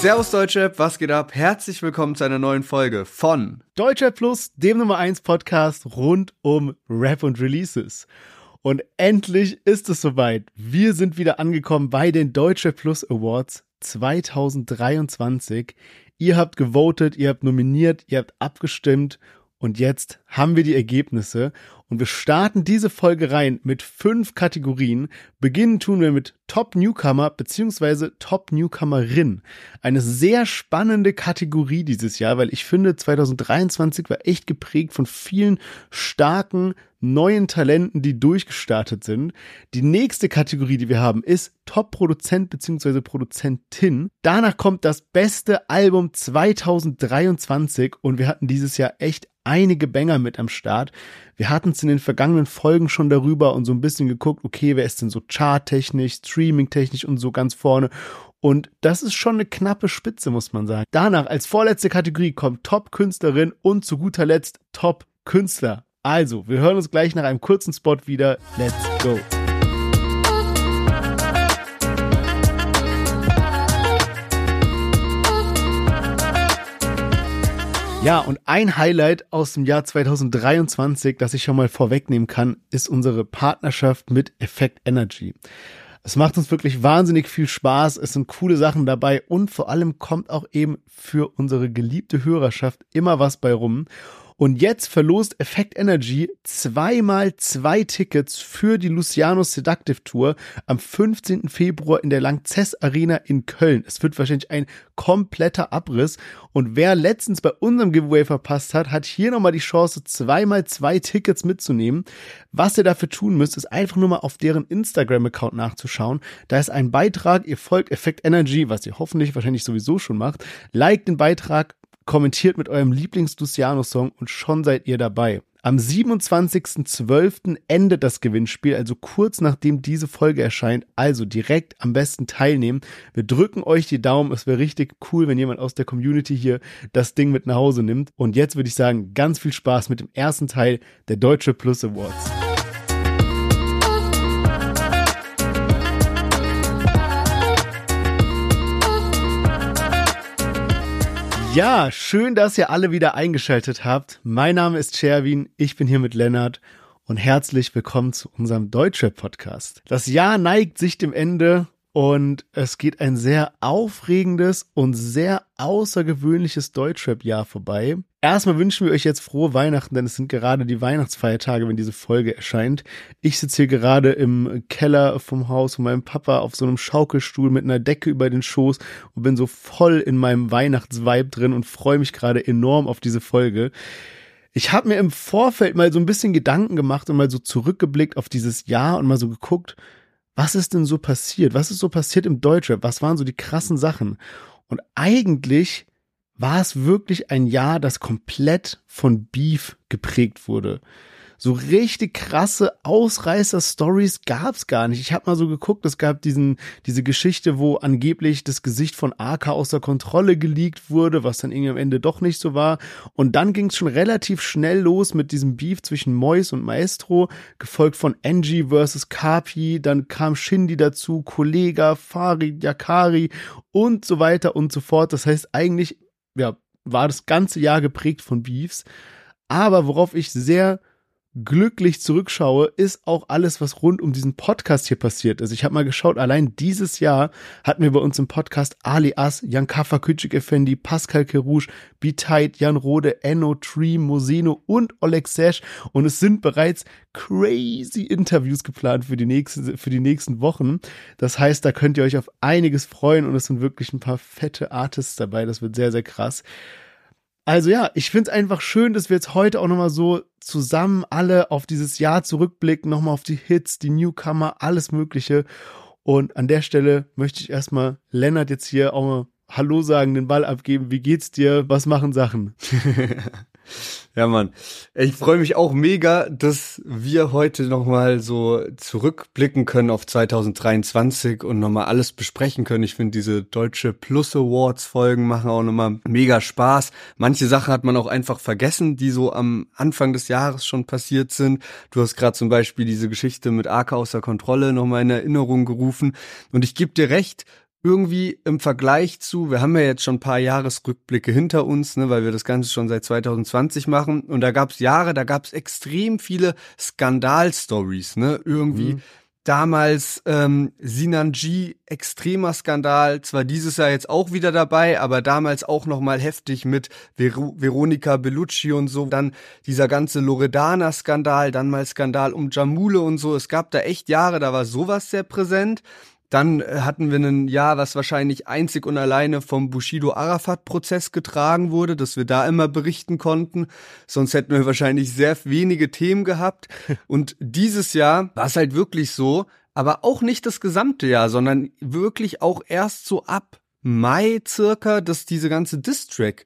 Servus Deutschrap, was geht ab? Herzlich willkommen zu einer neuen Folge von Deutschrap Plus, dem Nummer 1 Podcast rund um Rap und Releases. Und endlich ist es soweit. Wir sind wieder angekommen bei den Deutschrap Plus Awards 2023. Ihr habt gewotet, ihr habt nominiert, ihr habt abgestimmt und jetzt haben wir die Ergebnisse und wir starten diese Folge rein mit fünf Kategorien. Beginnen tun wir mit Top Newcomer beziehungsweise Top Newcomerin. Eine sehr spannende Kategorie dieses Jahr, weil ich finde 2023 war echt geprägt von vielen starken neuen Talenten, die durchgestartet sind. Die nächste Kategorie, die wir haben, ist Top-Produzent bzw. Produzentin. Danach kommt das beste Album 2023 und wir hatten dieses Jahr echt einige Banger mit am Start. Wir hatten es in den vergangenen Folgen schon darüber und so ein bisschen geguckt, okay, wer ist denn so charttechnisch, streamingtechnisch und so ganz vorne. Und das ist schon eine knappe Spitze, muss man sagen. Danach als vorletzte Kategorie kommt Top-Künstlerin und zu guter Letzt Top-Künstler. Also, wir hören uns gleich nach einem kurzen Spot wieder. Let's go! Ja, und ein Highlight aus dem Jahr 2023, das ich schon mal vorwegnehmen kann, ist unsere Partnerschaft mit Effect Energy. Es macht uns wirklich wahnsinnig viel Spaß, es sind coole Sachen dabei und vor allem kommt auch eben für unsere geliebte Hörerschaft immer was bei rum. Und jetzt verlost Effect Energy zweimal zwei Tickets für die Luciano Seductive Tour am 15. Februar in der Langzess Arena in Köln. Es wird wahrscheinlich ein kompletter Abriss. Und wer letztens bei unserem Giveaway verpasst hat, hat hier nochmal die Chance, zweimal zwei Tickets mitzunehmen. Was ihr dafür tun müsst, ist einfach nur mal auf deren Instagram-Account nachzuschauen. Da ist ein Beitrag, ihr folgt Effect Energy, was ihr hoffentlich wahrscheinlich sowieso schon macht. Liked den Beitrag, kommentiert mit eurem Lieblings-Luciano-Song und schon seid ihr dabei. Am 27.12. endet das Gewinnspiel, also kurz nachdem diese Folge erscheint. Also direkt am besten teilnehmen. Wir drücken euch die Daumen. Es wäre richtig cool, wenn jemand aus der Community hier das Ding mit nach Hause nimmt. Und jetzt würde ich sagen, ganz viel Spaß mit dem ersten Teil der Deutsche Plus Awards. Ja, schön, dass ihr alle wieder eingeschaltet habt. Mein Name ist Sherwin, ich bin hier mit Lennart und herzlich willkommen zu unserem Deutsche-Podcast. Das Jahr neigt sich dem Ende und es geht ein sehr aufregendes und sehr außergewöhnliches Deutschrap-Jahr vorbei. Erstmal wünschen wir euch jetzt frohe Weihnachten, denn es sind gerade die Weihnachtsfeiertage, wenn diese Folge erscheint. Ich sitze hier gerade im Keller vom Haus von meinem Papa auf so einem Schaukelstuhl mit einer Decke über den Schoß und bin so voll in meinem Weihnachtsvibe drin und freue mich gerade enorm auf diese Folge. Ich habe mir im Vorfeld mal so ein bisschen Gedanken gemacht und mal so zurückgeblickt auf dieses Jahr und mal so geguckt, was ist denn so passiert? Was ist so passiert im Deutschrap? Was waren so die krassen Sachen? Und eigentlich war es wirklich ein Jahr, das komplett von Beef geprägt wurde so richtig krasse Ausreißer-Stories gab's gar nicht. Ich habe mal so geguckt, es gab diesen, diese Geschichte, wo angeblich das Gesicht von AK außer Kontrolle geleakt wurde, was dann irgendwie am Ende doch nicht so war. Und dann ging's schon relativ schnell los mit diesem Beef zwischen Mois und Maestro, gefolgt von Angie versus Kapi, dann kam Shindy dazu, Kollega, Farid, Yakari und so weiter und so fort. Das heißt, eigentlich, ja, war das ganze Jahr geprägt von Beefs. Aber worauf ich sehr glücklich zurückschaue, ist auch alles, was rund um diesen Podcast hier passiert ist. Ich habe mal geschaut, allein dieses Jahr hatten wir bei uns im Podcast Ali As, Jan Kaffa, Küçük Effendi, Pascal Kerouche, B-Tight, Jan Rode, Enno, Tree, Moseno und Oleg Sesh und es sind bereits crazy Interviews geplant für die nächsten, für die nächsten Wochen. Das heißt, da könnt ihr euch auf einiges freuen und es sind wirklich ein paar fette Artists dabei. Das wird sehr, sehr krass. Also ja, ich finde es einfach schön, dass wir jetzt heute auch nochmal so zusammen alle auf dieses Jahr zurückblicken, nochmal auf die Hits, die Newcomer, alles Mögliche. Und an der Stelle möchte ich erstmal Lennart jetzt hier auch mal Hallo sagen, den Ball abgeben. Wie geht's dir? Was machen Sachen? Ja, Mann. Ich freue mich auch mega, dass wir heute nochmal so zurückblicken können auf 2023 und nochmal alles besprechen können. Ich finde, diese deutsche Plus Awards Folgen machen auch nochmal mega Spaß. Manche Sachen hat man auch einfach vergessen, die so am Anfang des Jahres schon passiert sind. Du hast gerade zum Beispiel diese Geschichte mit AK außer Kontrolle nochmal in Erinnerung gerufen. Und ich gebe dir recht, irgendwie im Vergleich zu, wir haben ja jetzt schon ein paar Jahresrückblicke hinter uns, ne, weil wir das Ganze schon seit 2020 machen. Und da gab's Jahre, da gab's extrem viele Skandalstories, ne? Irgendwie mhm. damals ähm, Sinanji, extremer Skandal, zwar dieses Jahr jetzt auch wieder dabei, aber damals auch nochmal heftig mit Ver Veronika Bellucci und so. Dann dieser ganze Loredana-Skandal, dann mal Skandal um Jamule und so. Es gab da echt Jahre, da war sowas sehr präsent. Dann äh, hatten wir ein Jahr, was wahrscheinlich einzig und alleine vom Bushido Arafat Prozess getragen wurde, dass wir da immer berichten konnten. Sonst hätten wir wahrscheinlich sehr wenige Themen gehabt. Und dieses Jahr war es halt wirklich so, aber auch nicht das gesamte Jahr, sondern wirklich auch erst so ab Mai circa, dass diese ganze Distrack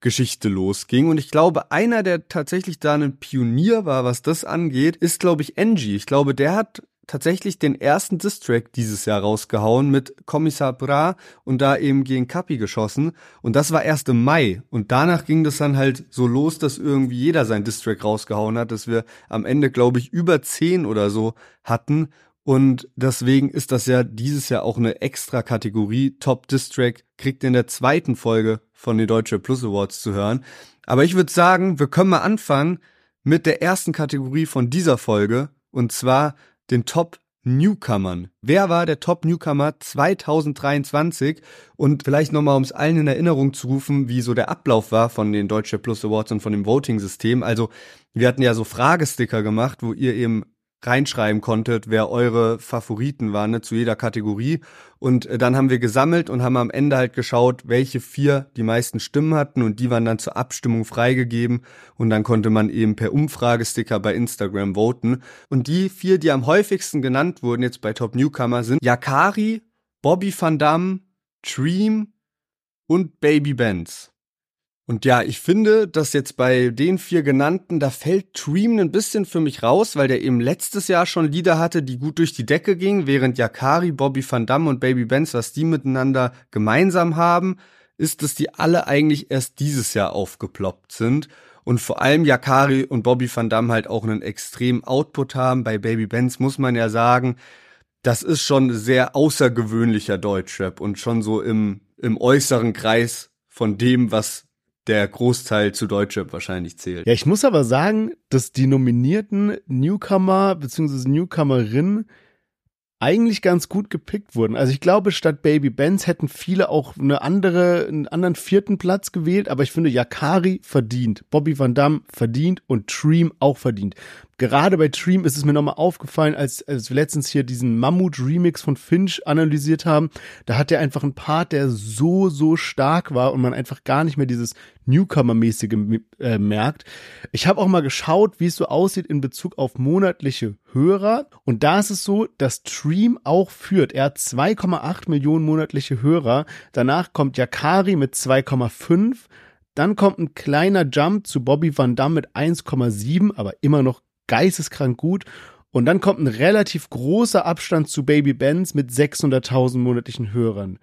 Geschichte losging. Und ich glaube, einer, der tatsächlich da ein Pionier war, was das angeht, ist, glaube ich, Angie. Ich glaube, der hat tatsächlich den ersten Distrack dieses Jahr rausgehauen mit Kommissar Bra und da eben gegen Kapi geschossen. Und das war erst im Mai. Und danach ging das dann halt so los, dass irgendwie jeder sein Distrack rausgehauen hat, dass wir am Ende, glaube ich, über zehn oder so hatten. Und deswegen ist das ja dieses Jahr auch eine extra Kategorie. Top Distrack kriegt in der zweiten Folge von den Deutsche Plus Awards zu hören. Aber ich würde sagen, wir können mal anfangen mit der ersten Kategorie von dieser Folge. Und zwar den Top Newcomern. Wer war der Top Newcomer 2023? Und vielleicht nochmal, um es allen in Erinnerung zu rufen, wie so der Ablauf war von den Deutsche Plus Awards und von dem Voting-System. Also, wir hatten ja so Fragesticker gemacht, wo ihr eben reinschreiben konntet, wer eure Favoriten waren ne, zu jeder Kategorie. Und äh, dann haben wir gesammelt und haben am Ende halt geschaut, welche vier die meisten Stimmen hatten und die waren dann zur Abstimmung freigegeben und dann konnte man eben per Umfragesticker bei Instagram voten. Und die vier, die am häufigsten genannt wurden jetzt bei Top Newcomer sind Yakari, Bobby Van Damme, Dream und Baby Benz. Und ja, ich finde, dass jetzt bei den vier genannten, da fällt Dream ein bisschen für mich raus, weil der eben letztes Jahr schon Lieder hatte, die gut durch die Decke gingen, während Yakari, Bobby Van Damme und Baby Benz, was die miteinander gemeinsam haben, ist, dass die alle eigentlich erst dieses Jahr aufgeploppt sind. Und vor allem Yakari und Bobby Van Damme halt auch einen extremen Output haben. Bei Baby Benz muss man ja sagen, das ist schon sehr außergewöhnlicher Deutschrap und schon so im, im äußeren Kreis von dem, was der Großteil zu Deutschrap wahrscheinlich zählt. Ja, ich muss aber sagen, dass die nominierten Newcomer bzw. Newcomerin eigentlich ganz gut gepickt wurden. Also ich glaube, statt Baby Benz hätten viele auch eine andere, einen anderen vierten Platz gewählt, aber ich finde Yakari verdient, Bobby Van Damme verdient und Dream auch verdient gerade bei Dream ist es mir nochmal aufgefallen, als, als wir letztens hier diesen Mammut-Remix von Finch analysiert haben. Da hat er einfach einen Part, der so, so stark war und man einfach gar nicht mehr dieses Newcomer-mäßige äh, merkt. Ich habe auch mal geschaut, wie es so aussieht in Bezug auf monatliche Hörer. Und da ist es so, dass Dream auch führt. Er hat 2,8 Millionen monatliche Hörer. Danach kommt Yakari mit 2,5. Dann kommt ein kleiner Jump zu Bobby Van Damme mit 1,7, aber immer noch geisteskrank gut. Und dann kommt ein relativ großer Abstand zu Baby Benz mit 600.000 monatlichen Hörern.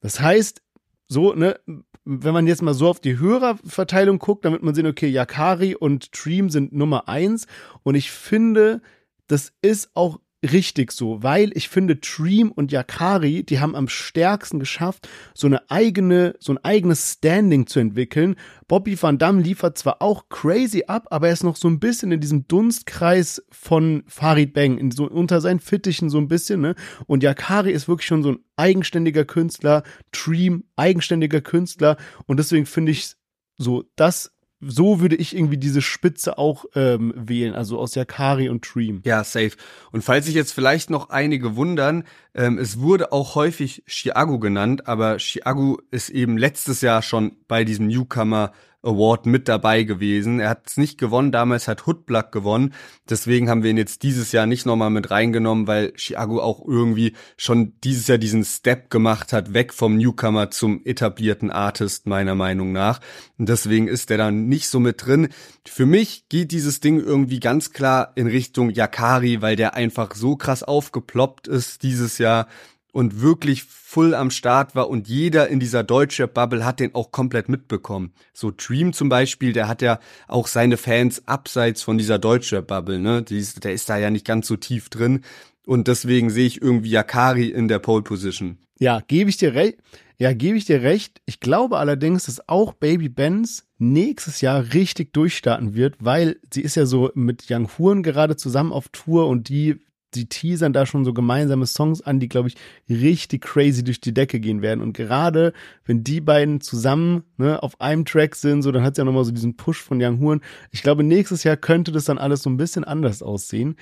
Das heißt, so, ne, wenn man jetzt mal so auf die Hörerverteilung guckt, damit man sehen, okay, Yakari und Dream sind Nummer eins. Und ich finde, das ist auch richtig so, weil ich finde, Dream und Yakari, die haben am stärksten geschafft, so eine eigene, so ein eigenes Standing zu entwickeln. Bobby Van Damme liefert zwar auch crazy ab, aber er ist noch so ein bisschen in diesem Dunstkreis von Farid Bang, in so, unter seinen Fittichen so ein bisschen, ne? Und Yakari ist wirklich schon so ein eigenständiger Künstler, Dream, eigenständiger Künstler. Und deswegen finde ich so, das so würde ich irgendwie diese Spitze auch ähm, wählen, also aus Yakari und Dream. Ja, safe. Und falls sich jetzt vielleicht noch einige wundern, ähm, es wurde auch häufig Chiago genannt, aber Chiago ist eben letztes Jahr schon bei diesem Newcomer Award mit dabei gewesen. Er hat es nicht gewonnen, damals hat Hoodblack gewonnen. Deswegen haben wir ihn jetzt dieses Jahr nicht nochmal mit reingenommen, weil Chiago auch irgendwie schon dieses Jahr diesen Step gemacht hat, weg vom Newcomer zum etablierten Artist, meiner Meinung nach. Und deswegen ist er dann nicht so mit drin. Für mich geht dieses Ding irgendwie ganz klar in Richtung Yakari, weil der einfach so krass aufgeploppt ist dieses Jahr und wirklich full am Start war und jeder in dieser deutsche Bubble hat den auch komplett mitbekommen. So Dream zum Beispiel, der hat ja auch seine Fans abseits von dieser deutsche Bubble, ne? der ist da ja nicht ganz so tief drin. Und deswegen sehe ich irgendwie Yakari in der Pole Position. Ja, gebe ich dir recht. Ja, gebe ich dir recht. Ich glaube allerdings, dass auch Baby Benz nächstes Jahr richtig durchstarten wird, weil sie ist ja so mit Young Huren gerade zusammen auf Tour und die die teasern da schon so gemeinsame Songs an, die, glaube ich, richtig crazy durch die Decke gehen werden. Und gerade wenn die beiden zusammen ne, auf einem Track sind, so dann hat es ja nochmal so diesen Push von Young Huren. Ich glaube, nächstes Jahr könnte das dann alles so ein bisschen anders aussehen.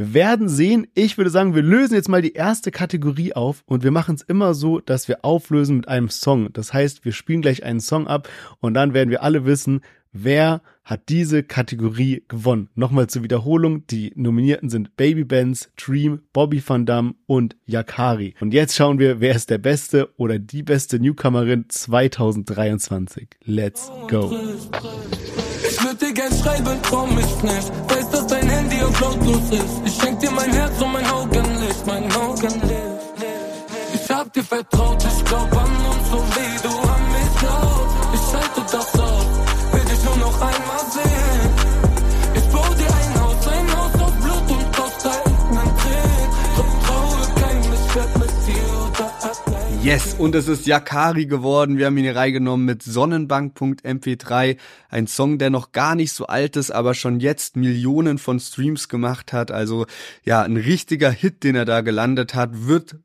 Wir werden sehen. Ich würde sagen, wir lösen jetzt mal die erste Kategorie auf und wir machen es immer so, dass wir auflösen mit einem Song. Das heißt, wir spielen gleich einen Song ab und dann werden wir alle wissen, wer hat diese Kategorie gewonnen. Nochmal zur Wiederholung, die Nominierten sind Baby Benz, Dream, Bobby Van Damme und Yakari. Und jetzt schauen wir, wer ist der beste oder die beste Newcomerin 2023. Let's go. Ich würde dir gern schreiben, komm ich nicht. Weiß, dass dein Handy auf lautlos ist. Ich schenk dir mein Herz und mein Augenlicht, mein Augenlicht. Ich hab dir vertraut, ich glaub Yes, und es ist Yakari geworden. Wir haben ihn hier reingenommen mit Sonnenbank.mp3. Ein Song, der noch gar nicht so alt ist, aber schon jetzt Millionen von Streams gemacht hat. Also ja, ein richtiger Hit, den er da gelandet hat, wird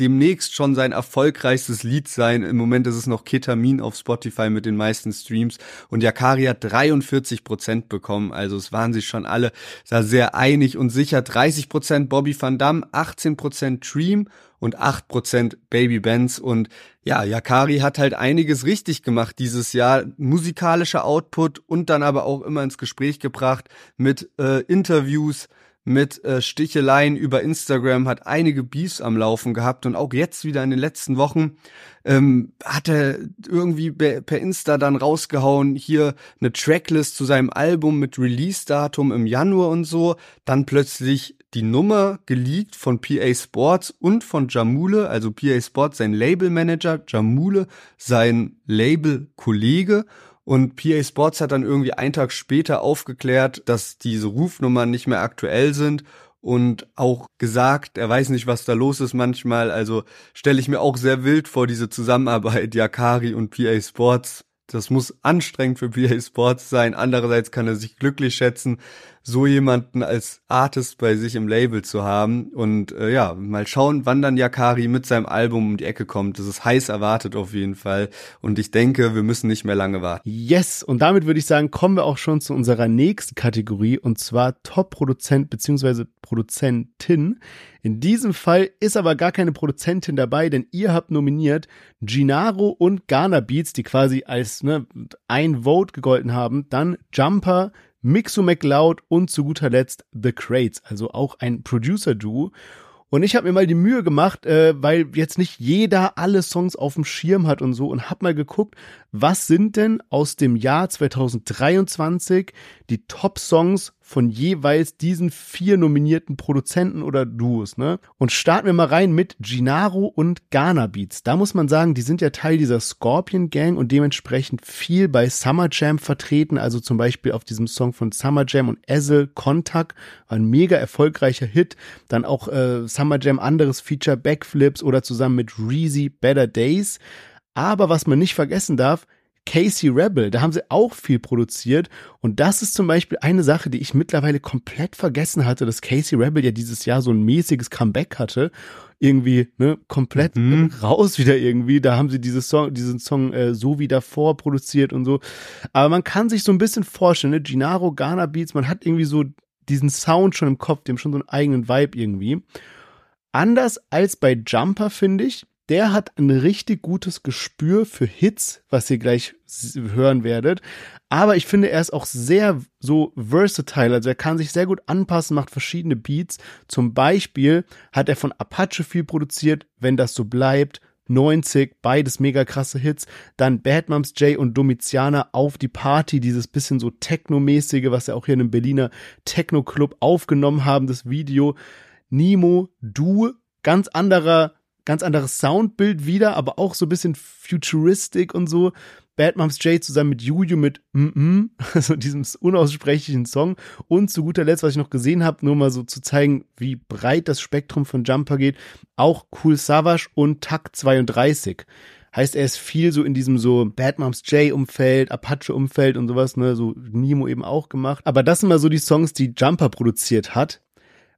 demnächst schon sein erfolgreichstes Lied sein. Im Moment ist es noch Ketamin auf Spotify mit den meisten Streams. Und Yakari hat 43 Prozent bekommen. Also es waren sich schon alle da sehr einig und sicher. 30 Prozent Bobby Van Damme, 18 Prozent Dream und 8 Prozent Baby Benz. Und ja, Yakari hat halt einiges richtig gemacht dieses Jahr. Musikalischer Output und dann aber auch immer ins Gespräch gebracht mit äh, Interviews, mit äh, Sticheleien über Instagram, hat einige Beefs am Laufen gehabt und auch jetzt wieder in den letzten Wochen ähm, hat er irgendwie per Insta dann rausgehauen, hier eine Tracklist zu seinem Album mit Release-Datum im Januar und so, dann plötzlich die Nummer geleakt von PA Sports und von Jamule, also PA Sports sein Labelmanager, Jamule sein Label-Kollege und PA Sports hat dann irgendwie einen Tag später aufgeklärt, dass diese Rufnummern nicht mehr aktuell sind und auch gesagt, er weiß nicht, was da los ist manchmal. Also stelle ich mir auch sehr wild vor, diese Zusammenarbeit Yakari und PA Sports. Das muss anstrengend für PA Sports sein. Andererseits kann er sich glücklich schätzen, so jemanden als Artist bei sich im Label zu haben. Und äh, ja, mal schauen, wann dann Yakari mit seinem Album um die Ecke kommt. Das ist heiß erwartet auf jeden Fall. Und ich denke, wir müssen nicht mehr lange warten. Yes, und damit würde ich sagen, kommen wir auch schon zu unserer nächsten Kategorie und zwar Top-Produzent bzw. Produzentin. In diesem Fall ist aber gar keine Produzentin dabei, denn ihr habt nominiert Ginaro und Ghana Beats, die quasi als ne, ein Vote gegolten haben. Dann Jumper, Mixo McLeod und zu guter Letzt The Crates, also auch ein Producer-Duo. Und ich habe mir mal die Mühe gemacht, äh, weil jetzt nicht jeder alle Songs auf dem Schirm hat und so und habe mal geguckt, was sind denn aus dem Jahr 2023 die Top-Songs von jeweils diesen vier nominierten Produzenten oder Duos, ne? Und starten wir mal rein mit Ginaro und Ghana Beats. Da muss man sagen, die sind ja Teil dieser Scorpion Gang und dementsprechend viel bei Summer Jam vertreten, also zum Beispiel auf diesem Song von Summer Jam und Ezel, Kontakt, ein mega erfolgreicher Hit. Dann auch äh, Summer Jam anderes Feature, Backflips oder zusammen mit Reezy, Better Days. Aber was man nicht vergessen darf, Casey Rebel, da haben sie auch viel produziert. Und das ist zum Beispiel eine Sache, die ich mittlerweile komplett vergessen hatte, dass Casey Rebel ja dieses Jahr so ein mäßiges Comeback hatte. Irgendwie, ne, komplett Mhm. raus wieder irgendwie. Da haben sie dieses Song, diesen Song äh, so wie davor produziert und so. Aber man kann sich so ein bisschen vorstellen, ne, Gennaro, Ghana Beats, man hat irgendwie so diesen Sound schon im Kopf, dem schon so einen eigenen Vibe irgendwie. Anders als bei Jumper, finde ich. Der hat ein richtig gutes Gespür für Hits, was ihr gleich hören werdet. Aber ich finde, er ist auch sehr so versatile. Also er kann sich sehr gut anpassen, macht verschiedene Beats. Zum Beispiel hat er von Apache viel produziert, wenn das so bleibt. 90, beides mega krasse Hits. Dann Bad Moms J und Domiziana auf die Party, dieses bisschen so Techno-mäßige, was ja auch hier in einem Berliner Techno-Club aufgenommen haben, das Video. Nemo, Du, ganz anderer, ganz anderes Soundbild wieder, aber auch so ein bisschen futuristic und so. Bad Moms J zusammen mit Juju mit mm -mm, also diesem unaussprechlichen Song. Und zu guter Letzt, was ich noch gesehen habe, nur mal so zu zeigen, wie breit das Spektrum von Jumper geht, auch Cool Savage und Takt 32. Heißt, er ist viel so in diesem so Bad Moms J Umfeld, Apache Umfeld und sowas, ne, so Nemo eben auch gemacht. Aber das sind mal so die Songs, die Jumper produziert hat.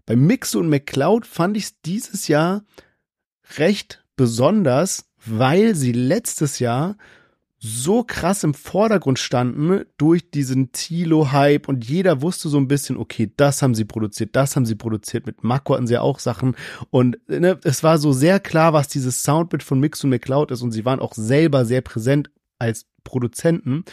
Bei Mixo und McCloud fand ich es dieses Jahr recht besonders, weil sie letztes Jahr so krass im Vordergrund standen durch diesen Tilo-Hype und jeder wusste so ein bisschen, okay, das haben sie produziert, das haben sie produziert. Mit Mako hatten sie ja auch Sachen und ne, es war so sehr klar, was dieses Soundbit von Mix und McCloud ist und sie waren auch selber sehr präsent als Produzenten.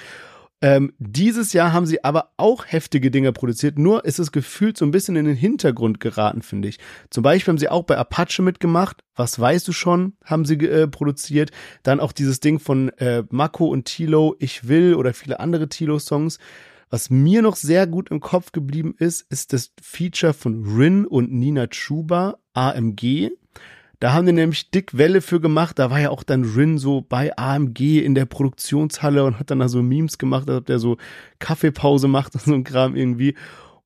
Ähm, dieses Jahr haben sie aber auch heftige Dinge produziert, nur ist es gefühlt so ein bisschen in den Hintergrund geraten, finde ich. Zum Beispiel haben sie auch bei Apache mitgemacht, was weißt du schon, haben sie äh, produziert. Dann auch dieses Ding von äh, Mako und Tilo, Ich will oder viele andere Tilo-Songs. Was mir noch sehr gut im Kopf geblieben ist, ist das Feature von Rin und Nina Chuba, AMG. Da haben die nämlich dick Welle für gemacht. Da war ja auch dann Rin so bei AMG in der Produktionshalle und hat dann da so Memes gemacht, als ob der so Kaffeepause macht und so ein Kram irgendwie.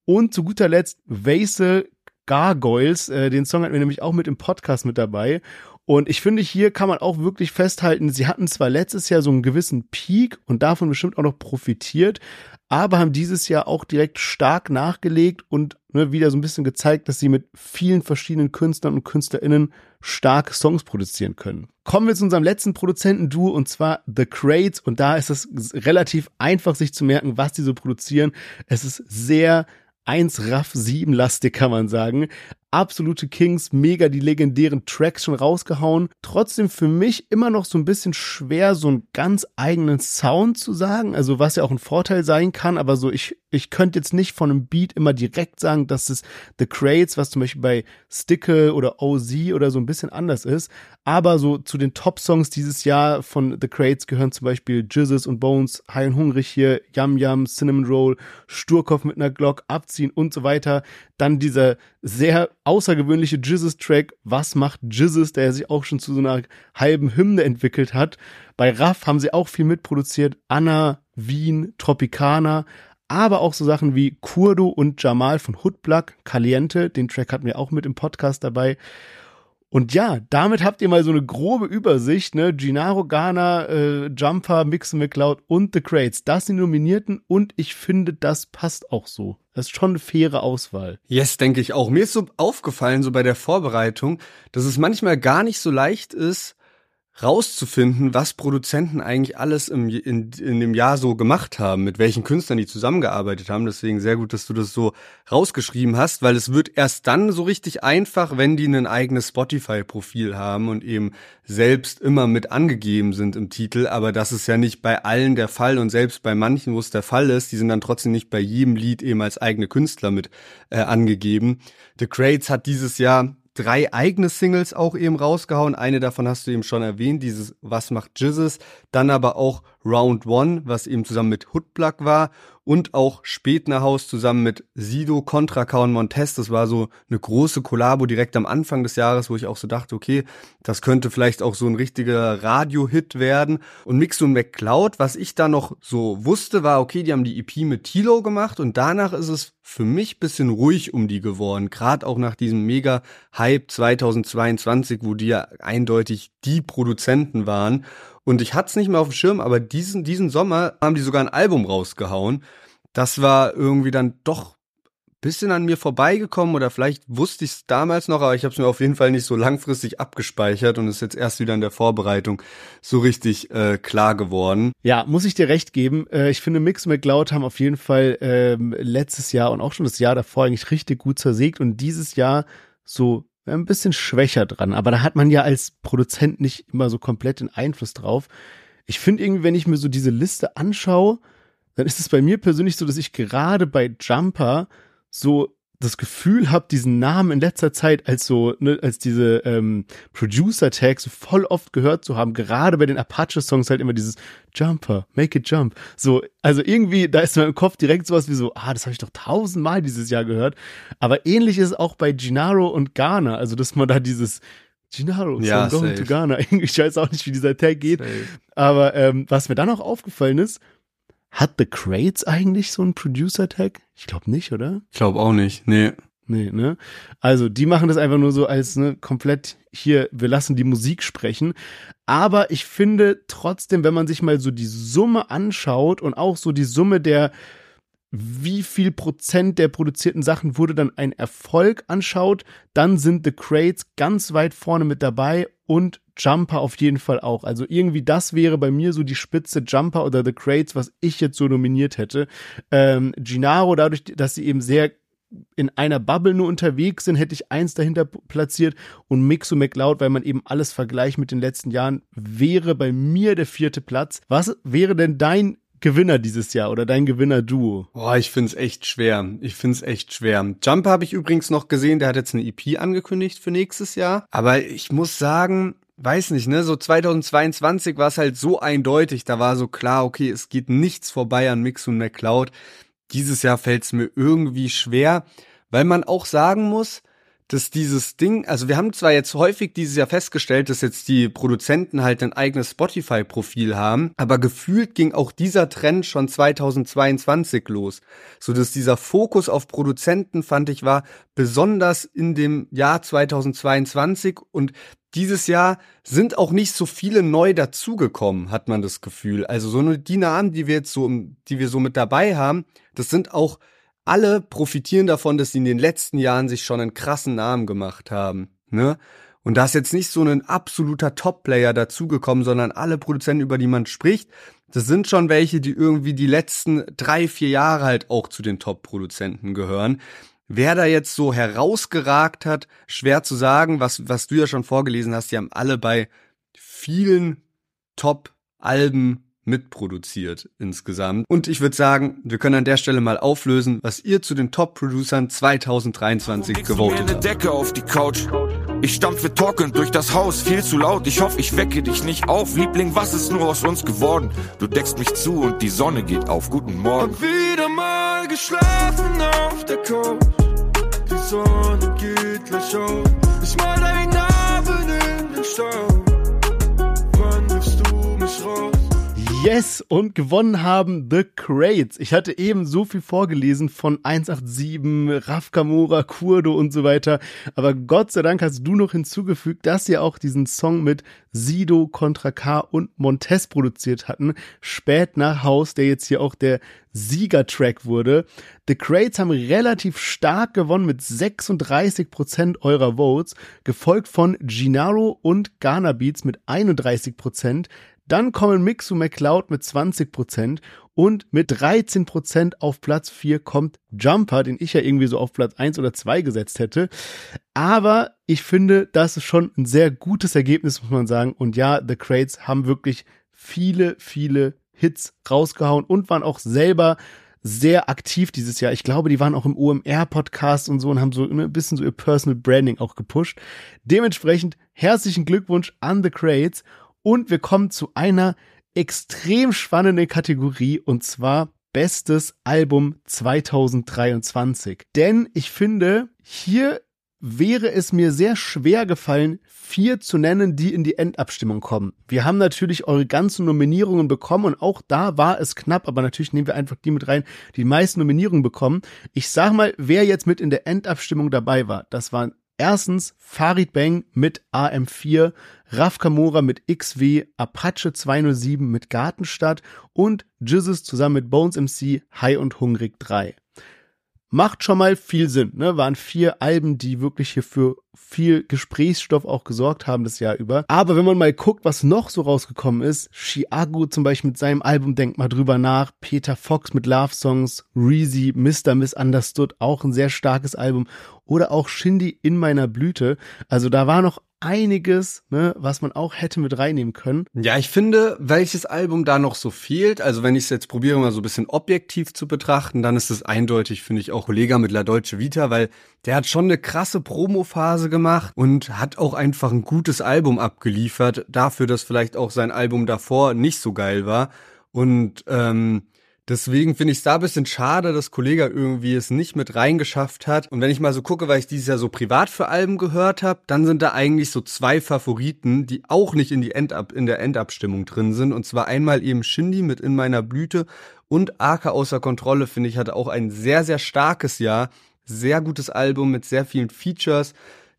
Und zu guter Letzt Vaisel Gargoyles. Äh, den Song hatten wir nämlich auch mit im Podcast mit dabei. Und ich finde, hier kann man auch wirklich festhalten, sie hatten zwar letztes Jahr so einen gewissen Peak und davon bestimmt auch noch profitiert, aber haben dieses Jahr auch direkt stark nachgelegt und ne, wieder so ein bisschen gezeigt, dass sie mit vielen verschiedenen Künstlern und KünstlerInnen stark Songs produzieren können. Kommen wir zu unserem letzten Produzentenduo und zwar The Crates und da ist es relativ einfach sich zu merken, was die so produzieren. Es ist sehr 1 Raff 7 lastig kann man sagen, absolute Kings, mega die legendären Tracks schon rausgehauen. Trotzdem für mich immer noch so ein bisschen schwer, so einen ganz eigenen Sound zu sagen. Also was ja auch ein Vorteil sein kann, aber so ich, ich könnte jetzt nicht von einem Beat immer direkt sagen, dass es The Crates, was zum Beispiel bei Stickle oder OZ oder so ein bisschen anders ist. Aber so zu den Top-Songs dieses Jahr von The Crates gehören zum Beispiel Jizzes und Bones, High und Hungrig hier, Yum Yum, Cinnamon Roll, Sturkopf mit einer Glock, Abziehen und so weiter. Dann dieser sehr außergewöhnliche Jizzes-Track, Was macht Jizzes, der sich auch schon zu so einer halben Hymne entwickelt hat. Bei Raff haben sie auch viel mitproduziert. Anna, Wien, Tropicana, aber auch so Sachen wie Kurdo und Jamal von Hoodblack, Caliente, den Track hatten wir auch mit im Podcast dabei. Und ja, damit habt ihr mal so eine grobe Übersicht, ne? Gennaro Ghana, äh, Jumper, Mixen McCloud und The Crates. Das sind die Nominierten und ich finde, das passt auch so. Das ist schon eine faire Auswahl. Yes, denke ich auch. Mir ist so aufgefallen, so bei der Vorbereitung, dass es manchmal gar nicht so leicht ist, rauszufinden, was Produzenten eigentlich alles im, in, in dem Jahr so gemacht haben, mit welchen Künstlern die zusammengearbeitet haben. Deswegen sehr gut, dass du das so rausgeschrieben hast, weil es wird erst dann so richtig einfach, wenn die ein eigenes Spotify-Profil haben und eben selbst immer mit angegeben sind im Titel. Aber das ist ja nicht bei allen der Fall und selbst bei manchen, wo es der Fall ist, die sind dann trotzdem nicht bei jedem Lied eben als eigene Künstler mit äh, angegeben. The Crates hat dieses Jahr drei eigene Singles auch eben rausgehauen. Eine davon hast du eben schon erwähnt, dieses Was macht Jizzes. Dann aber auch Round One, was eben zusammen mit Hoodplug war und auch Spätnerhaus zusammen mit Sido, Contra und Montez. Das war so eine große Kollabo direkt am Anfang des Jahres, wo ich auch so dachte, okay, das könnte vielleicht auch so ein richtiger Radio-Hit werden. Und Mix und McCloud, was ich da noch so wusste, war, okay, die haben die EP mit Tilo gemacht und danach ist es für mich bisschen ruhig um die geworden. Gerade auch nach diesem Mega-Hype 2022, wo die ja eindeutig die Produzenten waren. Und ich hatte es nicht mehr auf dem Schirm, aber diesen, diesen Sommer haben die sogar ein Album rausgehauen. Das war irgendwie dann doch bisschen an mir vorbeigekommen oder vielleicht wusste ich es damals noch, aber ich habe es mir auf jeden Fall nicht so langfristig abgespeichert und ist jetzt erst wieder in der Vorbereitung so richtig äh, klar geworden. Ja, muss ich dir recht geben. Äh, ich finde, Mix McLeod haben auf jeden Fall ähm, letztes Jahr und auch schon das Jahr davor eigentlich richtig gut zersägt und dieses Jahr so ein bisschen schwächer dran. Aber da hat man ja als Produzent nicht immer so komplett den Einfluss drauf. Ich finde irgendwie, wenn ich mir so diese Liste anschaue, dann ist es bei mir persönlich so, dass ich gerade bei Jumper so das Gefühl habe, diesen Namen in letzter Zeit als so, ne, als diese ähm, Producer-Tags so voll oft gehört zu haben, gerade bei den Apache-Songs halt immer dieses Jumper, make it jump. So, also irgendwie, da ist in meinem Kopf direkt sowas wie so, ah, das habe ich doch tausendmal dieses Jahr gehört. Aber ähnlich ist es auch bei Gennaro und Ghana, also dass man da dieses Gennaro, Ja, so going to Ghana. Ich weiß auch nicht, wie dieser Tag geht. Safe. Aber ähm, was mir dann auch aufgefallen ist, hat The Crates eigentlich so einen Producer-Tag? Ich glaube nicht, oder? Ich glaube auch nicht. Nee. Nee, ne? Also, die machen das einfach nur so als ne, komplett hier, wir lassen die Musik sprechen. Aber ich finde trotzdem, wenn man sich mal so die Summe anschaut und auch so die Summe der, wie viel Prozent der produzierten Sachen wurde dann ein Erfolg anschaut, dann sind The Crates ganz weit vorne mit dabei und Jumper auf jeden Fall auch. Also irgendwie das wäre bei mir so die Spitze Jumper oder The Crates, was ich jetzt so nominiert hätte. Ähm, Gennaro, dadurch, dass sie eben sehr in einer Bubble nur unterwegs sind, hätte ich eins dahinter platziert und Mixo McLeod, weil man eben alles vergleicht mit den letzten Jahren, wäre bei mir der vierte Platz. Was wäre denn dein Gewinner dieses Jahr oder dein Gewinner-Duo? Boah, ich find's echt schwer. Ich find's echt schwer. Jumper habe ich übrigens noch gesehen, der hat jetzt eine EP angekündigt für nächstes Jahr. Aber ich muss sagen, weiß nicht, ne, so 2022 war es halt so eindeutig, da war so klar, okay, es geht nichts vorbei an Mix und McCloud. Dieses Jahr fällt's mir irgendwie schwer, weil man auch sagen muss, dass dieses Ding, also wir haben zwar jetzt häufig dieses Jahr festgestellt, dass jetzt die Produzenten halt ein eigenes Spotify-Profil haben, aber gefühlt ging auch dieser Trend schon 2022 los. So dass dieser Fokus auf Produzenten, fand ich, war besonders in dem Jahr 2022 und dieses Jahr sind auch nicht so viele neu dazugekommen, hat man das Gefühl. Also so nur die Namen, die wir jetzt so, die wir so mit dabei haben, das sind auch alle profitieren davon, dass sie in den letzten Jahren sich schon einen krassen Namen gemacht haben, ne? Und da ist jetzt nicht so ein absoluter Top-Player dazugekommen, sondern alle Produzenten, über die man spricht, das sind schon welche, die irgendwie die letzten drei, vier Jahre halt auch zu den Top-Produzenten gehören. Wer da jetzt so herausgeragt hat, schwer zu sagen, was, was du ja schon vorgelesen hast, die haben alle bei vielen Top-Alben mitproduziert insgesamt. Und ich würde sagen, wir können an der Stelle mal auflösen, was ihr zu den Top-Producern 2023 Legst du mir gewotet eine habt. Decke auf die Couch. Ich stampfe talkend durch das Haus, viel zu laut. Ich hoffe, ich wecke dich nicht auf. Liebling, was ist nur aus uns geworden? Du deckst mich zu und die Sonne geht auf. Guten Morgen. Hab wieder mal geschlafen auf der Couch. Die Sonne geht gleich auf. Ich mal deinen Namen in den Staub. Yes, und gewonnen haben The Crates. Ich hatte eben so viel vorgelesen von 187, Raf Kamora, Kurdo und so weiter. Aber Gott sei Dank hast du noch hinzugefügt, dass sie auch diesen Song mit Sido, Contra K und Montez produziert hatten. Spät nach Haus, der jetzt hier auch der Siegertrack wurde. The Crates haben relativ stark gewonnen mit 36% eurer Votes, gefolgt von Gennaro und Ghana Beats mit 31%. Dann kommen Mixu McCloud mit 20% und mit 13% auf Platz 4 kommt Jumper, den ich ja irgendwie so auf Platz 1 oder 2 gesetzt hätte. Aber ich finde, das ist schon ein sehr gutes Ergebnis, muss man sagen. Und ja, The Crates haben wirklich viele, viele Hits rausgehauen und waren auch selber sehr aktiv dieses Jahr. Ich glaube, die waren auch im OMR-Podcast und so und haben so ein bisschen so ihr Personal Branding auch gepusht. Dementsprechend herzlichen Glückwunsch an The Crates. Und wir kommen zu einer extrem spannenden Kategorie und zwar Bestes Album 2023. Denn ich finde, hier wäre es mir sehr schwer gefallen, vier zu nennen, die in die Endabstimmung kommen. Wir haben natürlich eure ganzen Nominierungen bekommen und auch da war es knapp, aber natürlich nehmen wir einfach die mit rein, die die meisten Nominierungen bekommen. Ich sag mal, wer jetzt mit in der Endabstimmung dabei war. Das waren erstens Farid Bang mit AM4, Raf Kamora mit XW, Apache 207 mit Gartenstadt und Jizzes zusammen mit Bones MC, High und Hungrig 3 macht schon mal viel Sinn. Ne? Waren vier Alben, die wirklich hier für viel Gesprächsstoff auch gesorgt haben das Jahr über. Aber wenn man mal guckt, was noch so rausgekommen ist, Chiago zum Beispiel mit seinem Album Denkt mal drüber nach, Peter Fox mit Love Songs, Reezy, Mr. Misunderstood, auch ein sehr starkes Album. Oder auch Shindy in meiner Blüte. Also da war noch einiges, ne, was man auch hätte mit reinnehmen können. Ja, ich finde, welches Album da noch so fehlt, also wenn ich es jetzt probiere, mal so ein bisschen objektiv zu betrachten, dann ist es eindeutig, finde ich, auch Kollega mit La Dolce Vita, weil der hat schon eine krasse Promophase gemacht und hat auch einfach ein gutes Album abgeliefert, dafür, dass vielleicht auch sein Album davor nicht so geil war. Und ähm, Deswegen finde ich es da ein bisschen schade, dass Kollege irgendwie es nicht mit reingeschafft hat. Und wenn ich mal so gucke, weil ich dieses Jahr so privat für Alben gehört habe, dann sind da eigentlich so zwei Favoriten, die auch nicht in, die Endab in der Endabstimmung drin sind. Und zwar einmal eben Shindy mit In meiner Blüte und Arke außer Kontrolle, finde ich, hatte auch ein sehr, sehr starkes Jahr. Sehr gutes Album mit sehr vielen Features.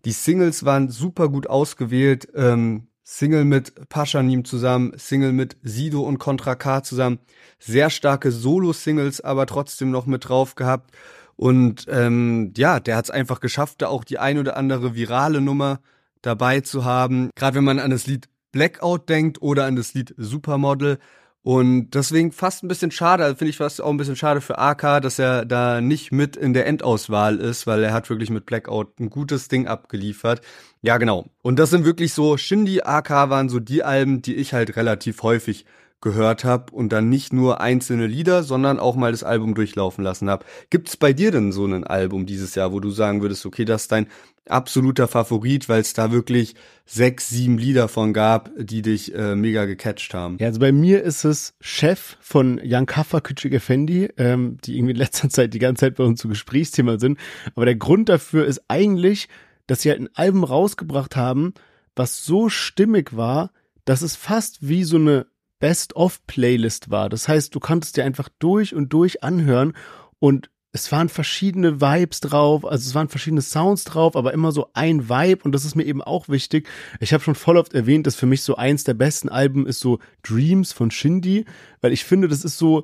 Die Singles waren super gut ausgewählt. Ähm, Single mit Paschanim zusammen, Single mit Sido und Contra K zusammen. Sehr starke Solo-Singles, aber trotzdem noch mit drauf gehabt. Und ähm, ja, der hat es einfach geschafft, da auch die ein oder andere virale Nummer dabei zu haben. Gerade wenn man an das Lied Blackout denkt oder an das Lied Supermodel, und deswegen fast ein bisschen schade, also finde ich fast auch ein bisschen schade für AK, dass er da nicht mit in der Endauswahl ist, weil er hat wirklich mit Blackout ein gutes Ding abgeliefert. Ja, genau. Und das sind wirklich so, Shindy, AK waren so die Alben, die ich halt relativ häufig gehört habe und dann nicht nur einzelne Lieder, sondern auch mal das Album durchlaufen lassen habe. Gibt es bei dir denn so ein Album dieses Jahr, wo du sagen würdest, okay, das ist dein absoluter Favorit, weil es da wirklich sechs, sieben Lieder von gab, die dich äh, mega gecatcht haben? Ja, also bei mir ist es Chef von Jan Kaffer Küçük Effendi, ähm, die irgendwie in letzter Zeit die ganze Zeit bei uns zu Gesprächsthema sind. Aber der Grund dafür ist eigentlich, dass sie halt ein Album rausgebracht haben, was so stimmig war, dass es fast wie so eine Best-of-Playlist war. Das heißt, du konntest dir einfach durch und durch anhören und es waren verschiedene Vibes drauf, also es waren verschiedene Sounds drauf, aber immer so ein Vibe und das ist mir eben auch wichtig. Ich habe schon voll oft erwähnt, dass für mich so eins der besten Alben ist so Dreams von Shindy, weil ich finde, das ist so,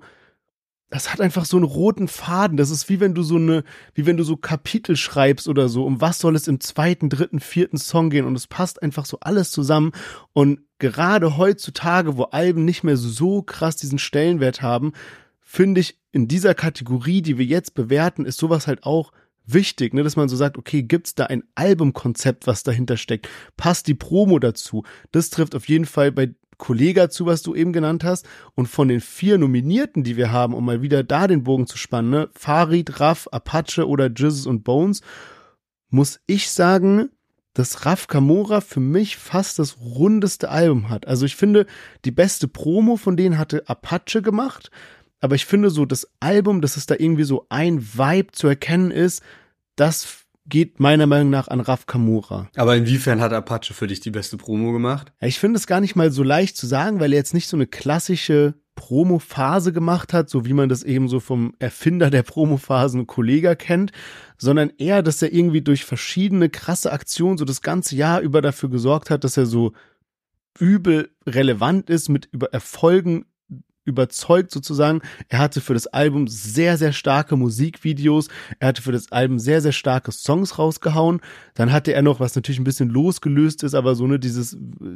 das hat einfach so einen roten Faden. Das ist wie wenn du so eine, wie wenn du so Kapitel schreibst oder so. Um was soll es im zweiten, dritten, vierten Song gehen? Und es passt einfach so alles zusammen. Und gerade heutzutage, wo Alben nicht mehr so krass diesen Stellenwert haben, finde ich in dieser Kategorie, die wir jetzt bewerten, ist sowas halt auch wichtig, ne, dass man so sagt, okay, gibt's da ein Albumkonzept, was dahinter steckt? Passt die Promo dazu? Das trifft auf jeden Fall bei Kollega zu, was du eben genannt hast. Und von den vier Nominierten, die wir haben, um mal wieder da den Bogen zu spannen, ne, Farid, Raff, Apache oder Jesus und Bones, muss ich sagen, dass Raff Kamora für mich fast das rundeste Album hat. Also ich finde, die beste Promo von denen hatte Apache gemacht. Aber ich finde so, das Album, dass es da irgendwie so ein Vibe zu erkennen ist, das geht meiner Meinung nach an Raf Kamura. Aber inwiefern hat Apache für dich die beste Promo gemacht? Ja, ich finde es gar nicht mal so leicht zu sagen, weil er jetzt nicht so eine klassische Promo-Phase gemacht hat, so wie man das eben so vom Erfinder der Promo-Phasen Kollega kennt, sondern eher, dass er irgendwie durch verschiedene krasse Aktionen so das ganze Jahr über dafür gesorgt hat, dass er so übel relevant ist, mit über Erfolgen überzeugt sozusagen. Er hatte für das Album sehr, sehr starke Musikvideos. Er hatte für das Album sehr, sehr starke Songs rausgehauen. Dann hatte er noch, was natürlich ein bisschen losgelöst ist, aber so ne, dieses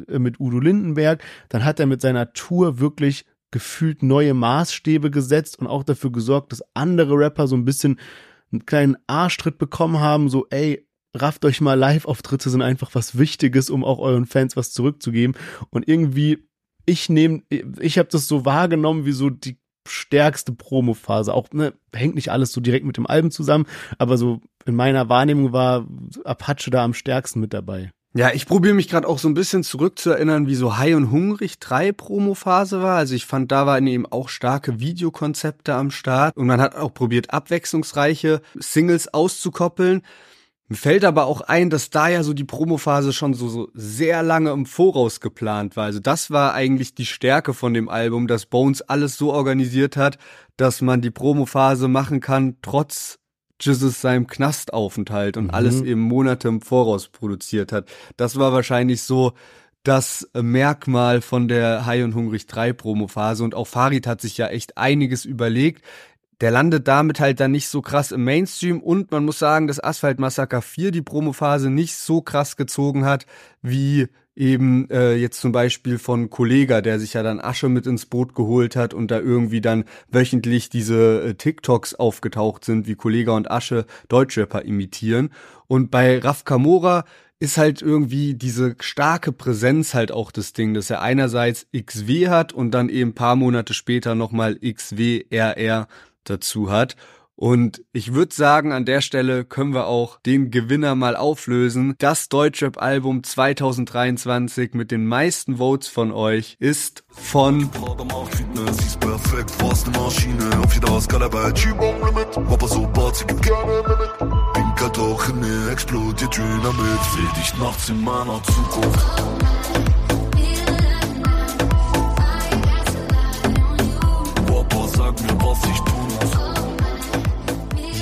äh, mit Udo Lindenberg. Dann hat er mit seiner Tour wirklich gefühlt neue Maßstäbe gesetzt und auch dafür gesorgt, dass andere Rapper so ein bisschen einen kleinen Arschtritt bekommen haben, so ey, rafft euch mal Live-Auftritte sind einfach was Wichtiges, um auch euren Fans was zurückzugeben. Und irgendwie ich nehme, ich habe das so wahrgenommen wie so die stärkste Promo-Phase. Auch ne, hängt nicht alles so direkt mit dem Album zusammen, aber so in meiner Wahrnehmung war Apache da am stärksten mit dabei. Ja, ich probiere mich gerade auch so ein bisschen zurückzuerinnern, wie so High und Hungrig 3 Promo-Phase war. Also ich fand, da waren eben auch starke Videokonzepte am Start und man hat auch probiert, abwechslungsreiche Singles auszukoppeln. Mir fällt aber auch ein, dass da ja so die Promophase schon so, so sehr lange im Voraus geplant war. Also das war eigentlich die Stärke von dem Album, dass Bones alles so organisiert hat, dass man die Promophase machen kann, trotz Jesus seinem Knastaufenthalt und mhm. alles eben Monate im Voraus produziert hat. Das war wahrscheinlich so das Merkmal von der High und Hungrig 3 Promophase und auch Farid hat sich ja echt einiges überlegt der landet damit halt dann nicht so krass im Mainstream und man muss sagen, dass Asphalt Massacre 4 die Promophase nicht so krass gezogen hat, wie eben äh, jetzt zum Beispiel von Kollega, der sich ja dann Asche mit ins Boot geholt hat und da irgendwie dann wöchentlich diese äh, TikToks aufgetaucht sind, wie Kollega und Asche Deutschrapper imitieren. Und bei Raf Kamora ist halt irgendwie diese starke Präsenz halt auch das Ding, dass er einerseits XW hat und dann eben paar Monate später nochmal XWRR dazu hat. Und ich würde sagen, an der Stelle können wir auch den Gewinner mal auflösen. Das Deutschrap-Album 2023 mit den meisten Votes von euch ist von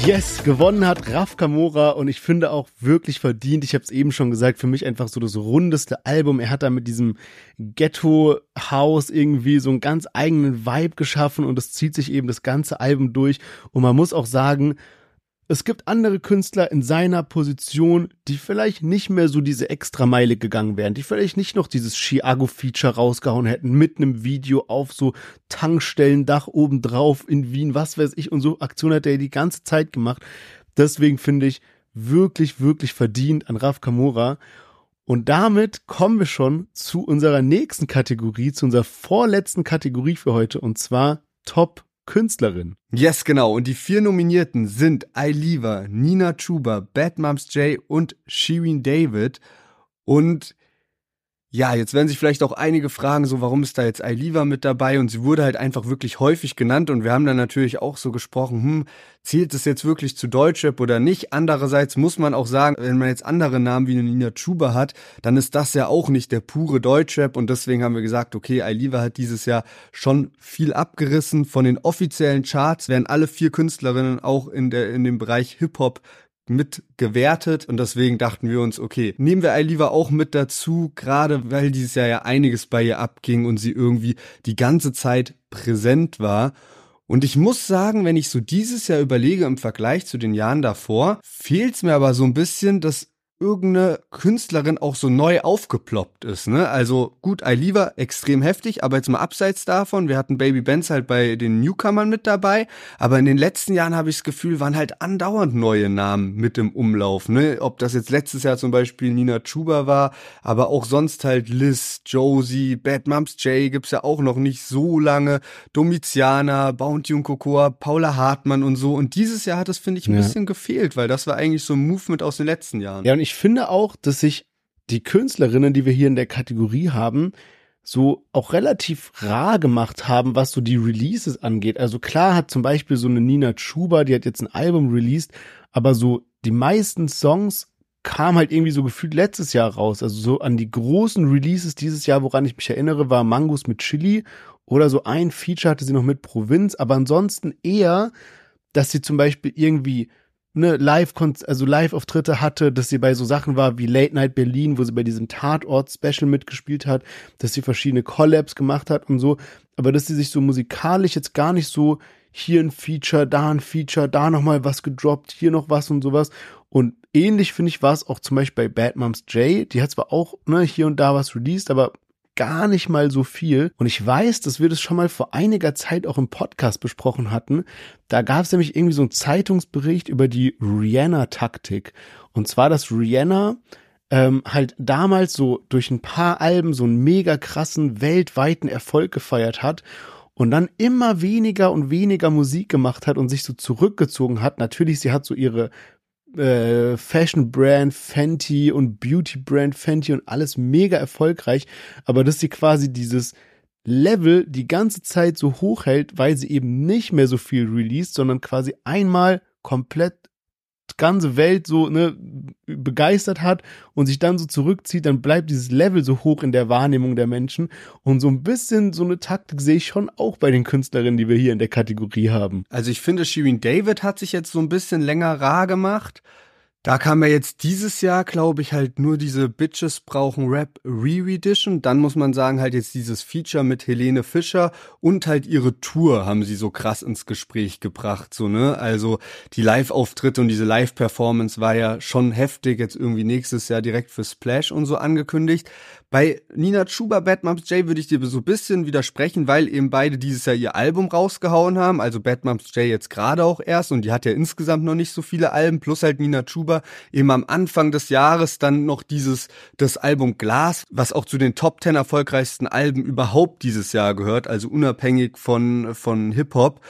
Yes, gewonnen hat Raf Kamora und ich finde auch wirklich verdient. Ich habe es eben schon gesagt, für mich einfach so das rundeste Album. Er hat da mit diesem Ghetto-House irgendwie so einen ganz eigenen Vibe geschaffen und es zieht sich eben das ganze Album durch. Und man muss auch sagen, es gibt andere Künstler in seiner Position, die vielleicht nicht mehr so diese extra Meile gegangen wären, die vielleicht nicht noch dieses Chiago-Feature rausgehauen hätten mit einem Video auf so Tankstellendach obendrauf in Wien, was weiß ich, und so Aktionen hat er die ganze Zeit gemacht. Deswegen finde ich wirklich, wirklich verdient an Raf Kamora. Und damit kommen wir schon zu unserer nächsten Kategorie, zu unserer vorletzten Kategorie für heute, und zwar Top Künstlerin. Yes, genau. Und die vier Nominierten sind Ailiva, Nina Chuba, Bad Moms J und Shirin David. Und ja, jetzt werden sich vielleicht auch einige fragen, so warum ist da jetzt Ailiva mit dabei? Und sie wurde halt einfach wirklich häufig genannt und wir haben dann natürlich auch so gesprochen, hm, zählt es jetzt wirklich zu Deutschrap oder nicht? Andererseits muss man auch sagen, wenn man jetzt andere Namen wie eine Nina Chuba hat, dann ist das ja auch nicht der pure Deutschrap und deswegen haben wir gesagt, okay, Ailiva hat dieses Jahr schon viel abgerissen. Von den offiziellen Charts werden alle vier Künstlerinnen auch in der, in dem Bereich Hip-Hop mit gewertet und deswegen dachten wir uns, okay, nehmen wir Ailiva auch mit dazu, gerade weil dieses Jahr ja einiges bei ihr abging und sie irgendwie die ganze Zeit präsent war. Und ich muss sagen, wenn ich so dieses Jahr überlege im Vergleich zu den Jahren davor, fehlt es mir aber so ein bisschen, dass irgendeine Künstlerin auch so neu aufgeploppt ist. Ne? Also gut, Ailiva extrem heftig, aber jetzt mal abseits davon, wir hatten Baby Benz halt bei den Newcomern mit dabei, aber in den letzten Jahren habe ich das Gefühl, waren halt andauernd neue Namen mit im Umlauf. Ne? Ob das jetzt letztes Jahr zum Beispiel Nina Chuba war, aber auch sonst halt Liz, Josie, Bad Moms J gibt's ja auch noch nicht so lange, Domitiana, Bounty und Cocoa, Paula Hartmann und so. Und dieses Jahr hat es, finde ich, ein ja. bisschen gefehlt, weil das war eigentlich so ein Movement aus den letzten Jahren. Ja, und ich ich finde auch, dass sich die Künstlerinnen, die wir hier in der Kategorie haben, so auch relativ rar gemacht haben, was so die Releases angeht. Also klar hat zum Beispiel so eine Nina Chuba, die hat jetzt ein Album released, aber so die meisten Songs kamen halt irgendwie so gefühlt letztes Jahr raus. Also so an die großen Releases dieses Jahr, woran ich mich erinnere, war Mangos mit Chili oder so ein Feature hatte sie noch mit Provinz, aber ansonsten eher, dass sie zum Beispiel irgendwie ne, Live, also Live-Auftritte hatte, dass sie bei so Sachen war wie Late Night Berlin, wo sie bei diesem Tatort-Special mitgespielt hat, dass sie verschiedene Collabs gemacht hat und so, aber dass sie sich so musikalisch jetzt gar nicht so hier ein Feature, da ein Feature, da nochmal was gedroppt, hier noch was und sowas. Und ähnlich finde ich war es auch zum Beispiel bei Bad Moms J. Die hat zwar auch ne, hier und da was released, aber gar nicht mal so viel. Und ich weiß, dass wir das schon mal vor einiger Zeit auch im Podcast besprochen hatten. Da gab es nämlich irgendwie so einen Zeitungsbericht über die Rihanna-Taktik. Und zwar, dass Rihanna ähm, halt damals so durch ein paar Alben so einen mega krassen weltweiten Erfolg gefeiert hat und dann immer weniger und weniger Musik gemacht hat und sich so zurückgezogen hat. Natürlich, sie hat so ihre äh, Fashion Brand Fenty und Beauty Brand Fenty und alles mega erfolgreich, aber dass sie quasi dieses Level die ganze Zeit so hoch hält, weil sie eben nicht mehr so viel released, sondern quasi einmal komplett ganze Welt so ne, begeistert hat und sich dann so zurückzieht, dann bleibt dieses Level so hoch in der Wahrnehmung der Menschen. Und so ein bisschen so eine Taktik sehe ich schon auch bei den Künstlerinnen, die wir hier in der Kategorie haben. Also ich finde, Shirin David hat sich jetzt so ein bisschen länger rar gemacht. Da kam ja jetzt dieses Jahr, glaube ich, halt nur diese Bitches brauchen Rap Re-Edition. Dann muss man sagen, halt jetzt dieses Feature mit Helene Fischer und halt ihre Tour haben sie so krass ins Gespräch gebracht, so, ne? Also die Live-Auftritte und diese Live-Performance war ja schon heftig, jetzt irgendwie nächstes Jahr direkt für Splash und so angekündigt. Bei Nina Chuba, Bad Moms J würde ich dir so ein bisschen widersprechen, weil eben beide dieses Jahr ihr Album rausgehauen haben. Also Bad Moms J jetzt gerade auch erst und die hat ja insgesamt noch nicht so viele Alben, plus halt Nina Chuba eben am Anfang des Jahres dann noch dieses, das Album Glas, was auch zu den Top 10 erfolgreichsten Alben überhaupt dieses Jahr gehört, also unabhängig von, von Hip-Hop.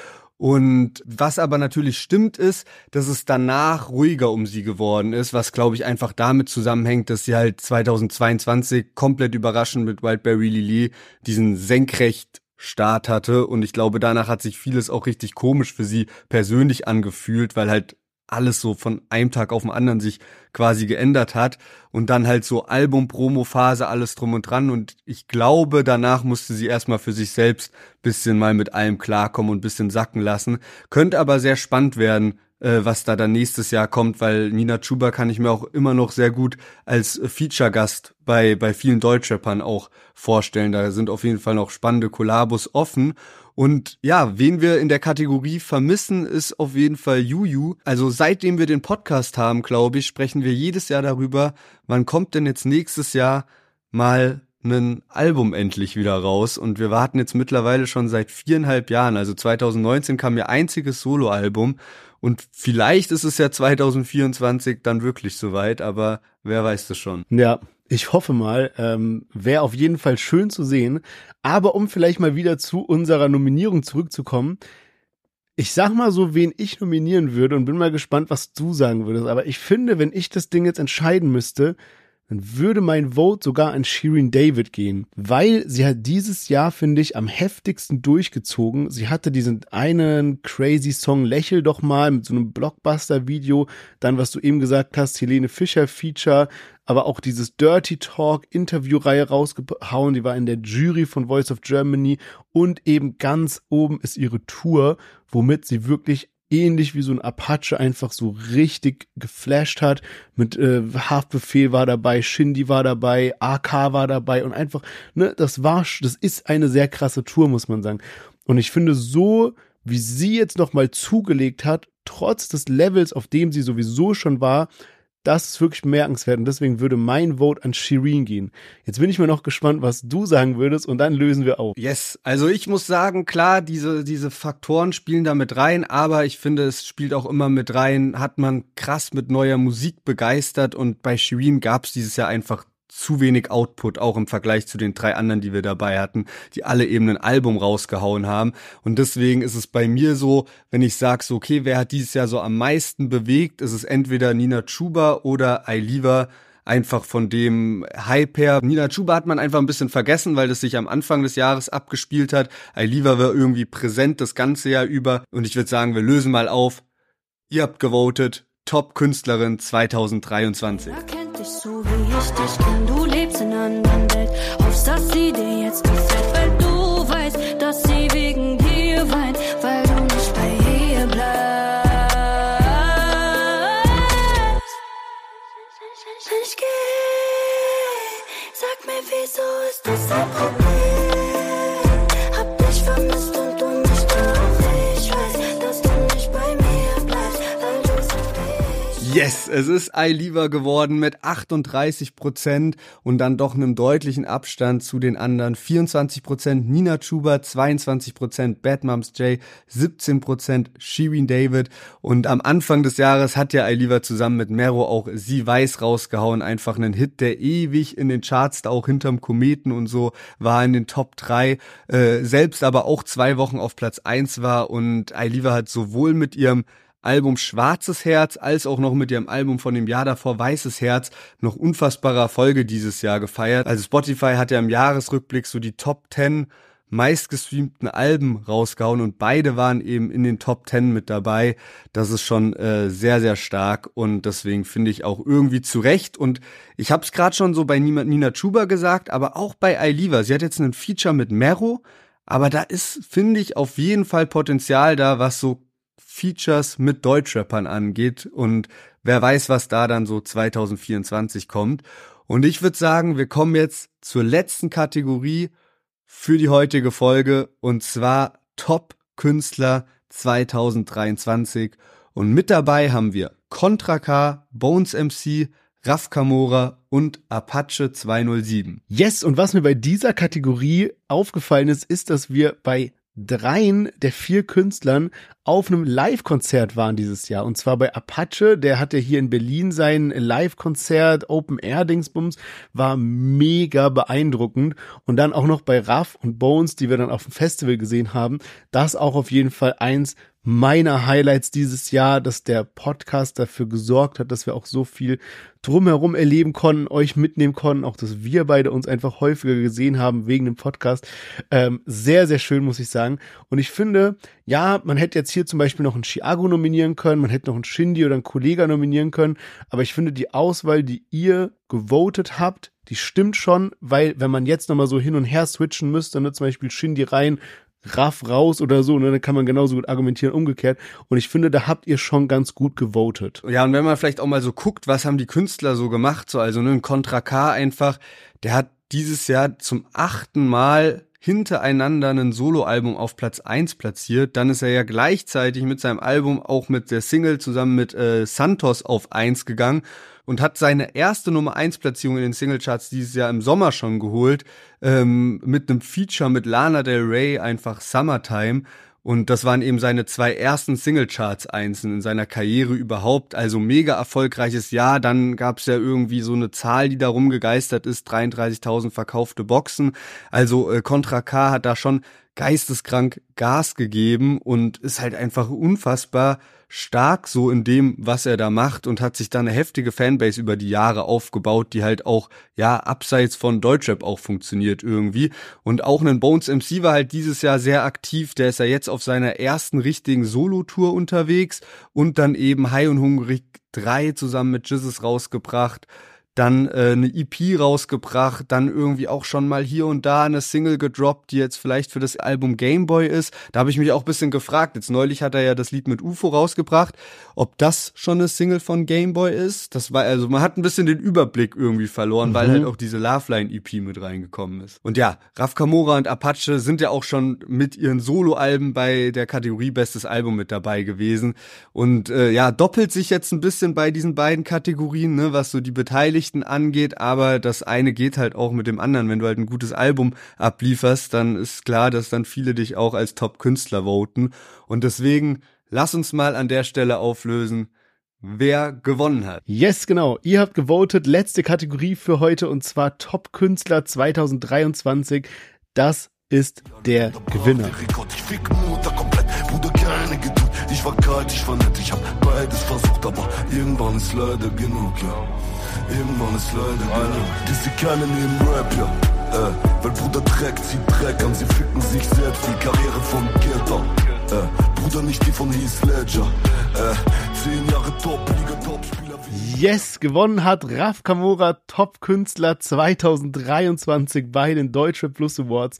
Und was aber natürlich stimmt ist, dass es danach ruhiger um sie geworden ist, was glaube ich einfach damit zusammenhängt, dass sie halt 2022 komplett überraschend mit Wildberry Lily diesen senkrecht Start hatte und ich glaube, danach hat sich vieles auch richtig komisch für sie persönlich angefühlt, weil halt alles so von einem Tag auf den anderen sich quasi geändert hat und dann halt so Album-Promo-Phase, alles drum und dran und ich glaube, danach musste sie erstmal für sich selbst bisschen mal mit allem klarkommen und bisschen sacken lassen. Könnte aber sehr spannend werden, was da dann nächstes Jahr kommt, weil Nina Chuba kann ich mir auch immer noch sehr gut als Feature-Gast bei, bei vielen Deutschrappern auch vorstellen. Da sind auf jeden Fall noch spannende Kollabos offen und ja, wen wir in der Kategorie vermissen, ist auf jeden Fall Juju. Also seitdem wir den Podcast haben, glaube ich, sprechen wir jedes Jahr darüber, wann kommt denn jetzt nächstes Jahr mal ein Album endlich wieder raus. Und wir warten jetzt mittlerweile schon seit viereinhalb Jahren. Also 2019 kam ihr einziges Soloalbum. Und vielleicht ist es ja 2024 dann wirklich soweit, aber wer weiß das schon. Ja, ich hoffe mal, ähm, wäre auf jeden Fall schön zu sehen. Aber um vielleicht mal wieder zu unserer Nominierung zurückzukommen, ich sag mal so, wen ich nominieren würde und bin mal gespannt, was du sagen würdest. Aber ich finde, wenn ich das Ding jetzt entscheiden müsste, dann würde mein Vote sogar an Shirin David gehen, weil sie hat dieses Jahr, finde ich, am heftigsten durchgezogen. Sie hatte diesen einen crazy Song Lächel doch mal mit so einem Blockbuster-Video, dann was du eben gesagt hast, Helene Fischer Feature, aber auch dieses Dirty Talk Interviewreihe rausgehauen, die war in der Jury von Voice of Germany und eben ganz oben ist ihre Tour, womit sie wirklich ähnlich wie so ein Apache einfach so richtig geflasht hat. Mit äh, Haftbefehl war dabei, Shindy war dabei, AK war dabei und einfach, ne, das war, das ist eine sehr krasse Tour, muss man sagen. Und ich finde so, wie sie jetzt nochmal zugelegt hat, trotz des Levels, auf dem sie sowieso schon war, das ist wirklich bemerkenswert und deswegen würde mein Vote an Shireen gehen. Jetzt bin ich mir noch gespannt, was du sagen würdest und dann lösen wir auf. Yes, also ich muss sagen, klar, diese, diese Faktoren spielen da mit rein, aber ich finde, es spielt auch immer mit rein, hat man krass mit neuer Musik begeistert und bei Shireen gab es dieses Jahr einfach zu wenig Output, auch im Vergleich zu den drei anderen, die wir dabei hatten, die alle eben ein Album rausgehauen haben. Und deswegen ist es bei mir so, wenn ich sage, so, okay, wer hat dieses Jahr so am meisten bewegt, ist es entweder Nina Chuba oder Ailiva, einfach von dem Hype her. Nina Chuba hat man einfach ein bisschen vergessen, weil das sich am Anfang des Jahres abgespielt hat. Ailiva war irgendwie präsent das ganze Jahr über. Und ich würde sagen, wir lösen mal auf. Ihr habt gewotet. Top-Künstlerin 2023. Ich dich kenn. Du lebst in einer anderen Welt. Hoffst, dass sie dir jetzt gefällt, weil du weißt, dass sie wegen dir weint, weil du nicht bei ihr bleibst. Ich geh, sag mir, wieso ist das ein Problem? Yes, es ist Ailiva geworden mit 38 Prozent und dann doch einem deutlichen Abstand zu den anderen. 24 Prozent Nina Chuba, 22 Prozent Bad Moms J, 17 Prozent Shirin David und am Anfang des Jahres hat ja Ailiva zusammen mit Mero auch Sie Weiß rausgehauen. Einfach einen Hit, der ewig in den Charts, da auch hinterm Kometen und so, war in den Top 3, äh, selbst aber auch zwei Wochen auf Platz 1 war und Ailiva hat sowohl mit ihrem Album Schwarzes Herz als auch noch mit ihrem Album von dem Jahr davor Weißes Herz noch unfassbare Erfolge dieses Jahr gefeiert. Also Spotify hat ja im Jahresrückblick so die Top 10 meistgestreamten Alben rausgehauen und beide waren eben in den Top 10 mit dabei. Das ist schon äh, sehr, sehr stark und deswegen finde ich auch irgendwie zu Recht. Und ich habe es gerade schon so bei Nina, Nina Chuba gesagt, aber auch bei Ailiva. Sie hat jetzt einen Feature mit Mero, aber da ist, finde ich, auf jeden Fall Potenzial da, was so Features mit Deutschrappern angeht und wer weiß, was da dann so 2024 kommt. Und ich würde sagen, wir kommen jetzt zur letzten Kategorie für die heutige Folge und zwar Top Künstler 2023 und mit dabei haben wir Contra K, Bones MC, Raf Kamora und Apache 207. Yes, und was mir bei dieser Kategorie aufgefallen ist, ist, dass wir bei dreien der vier Künstlern auf einem Live-Konzert waren dieses Jahr. Und zwar bei Apache, der hatte hier in Berlin sein Live-Konzert, Open-Air-Dingsbums, war mega beeindruckend. Und dann auch noch bei Raff und Bones, die wir dann auf dem Festival gesehen haben, das auch auf jeden Fall eins meiner Highlights dieses Jahr, dass der Podcast dafür gesorgt hat, dass wir auch so viel drumherum erleben konnten, euch mitnehmen konnten, auch dass wir beide uns einfach häufiger gesehen haben wegen dem Podcast. Ähm, sehr, sehr schön, muss ich sagen. Und ich finde, ja, man hätte jetzt hier zum Beispiel noch einen Chiago nominieren können, man hätte noch einen Shindy oder einen Kollega nominieren können, aber ich finde die Auswahl, die ihr gewotet habt, die stimmt schon, weil wenn man jetzt nochmal so hin und her switchen müsste, ne, zum Beispiel Shindy rein, Raff raus oder so, ne, dann kann man genauso gut argumentieren umgekehrt. Und ich finde, da habt ihr schon ganz gut gewotet. Ja, und wenn man vielleicht auch mal so guckt, was haben die Künstler so gemacht, so also ne, ein Contra K einfach, der hat dieses Jahr zum achten Mal hintereinander ein Soloalbum auf Platz eins platziert. Dann ist er ja gleichzeitig mit seinem Album auch mit der Single zusammen mit äh, Santos auf eins gegangen und hat seine erste Nummer 1 Platzierung in den Singlecharts dieses Jahr im Sommer schon geholt, ähm, mit einem Feature mit Lana Del Rey, einfach Summertime. Und das waren eben seine zwei ersten Singlecharts einzeln in seiner Karriere überhaupt. Also mega erfolgreiches Jahr. Dann gab's ja irgendwie so eine Zahl, die da rumgegeistert ist, 33.000 verkaufte Boxen. Also äh, Contra K hat da schon geisteskrank Gas gegeben und ist halt einfach unfassbar stark so in dem, was er da macht und hat sich da eine heftige Fanbase über die Jahre aufgebaut, die halt auch, ja, abseits von Deutschrap auch funktioniert irgendwie. Und auch ein Bones MC war halt dieses Jahr sehr aktiv, der ist ja jetzt auf seiner ersten richtigen Solo-Tour unterwegs und dann eben High und Hungrig 3 zusammen mit Jizzes rausgebracht dann äh, eine EP rausgebracht, dann irgendwie auch schon mal hier und da eine Single gedroppt, die jetzt vielleicht für das Album Gameboy ist. Da habe ich mich auch bisschen gefragt. Jetzt neulich hat er ja das Lied mit UFO rausgebracht, ob das schon eine Single von Gameboy ist. Das war also man hat ein bisschen den Überblick irgendwie verloren, mhm. weil halt auch diese Loveline EP mit reingekommen ist. Und ja, Raf Kamora und Apache sind ja auch schon mit ihren Soloalben bei der Kategorie Bestes Album mit dabei gewesen und äh, ja, doppelt sich jetzt ein bisschen bei diesen beiden Kategorien, ne, was so die Beteiligten Beteiligten angeht, aber das eine geht halt auch mit dem anderen. Wenn du halt ein gutes Album ablieferst, dann ist klar, dass dann viele dich auch als Top-Künstler voten. Und deswegen lass uns mal an der Stelle auflösen, wer gewonnen hat. Yes, genau. Ihr habt gewotet. Letzte Kategorie für heute und zwar Top-Künstler 2023. Das ist der Gewinner. Ich war kalt, ich war nett, ich hab beides versucht, aber irgendwann ist leider genug, ja. Irgendwann ist leider genug. Diese keine nehmen Rap, ja. Äh, weil Bruder Dreck zieht Dreck an, sie ficken sich selbst, die Karriere von Gilder. Äh, Bruder nicht die von Heath Ledger. Äh, zehn Jahre Top-Liga, Top-Spieler. Yes, gewonnen hat Raf Kamora Top-Künstler 2023 bei den Deutsche Plus Awards.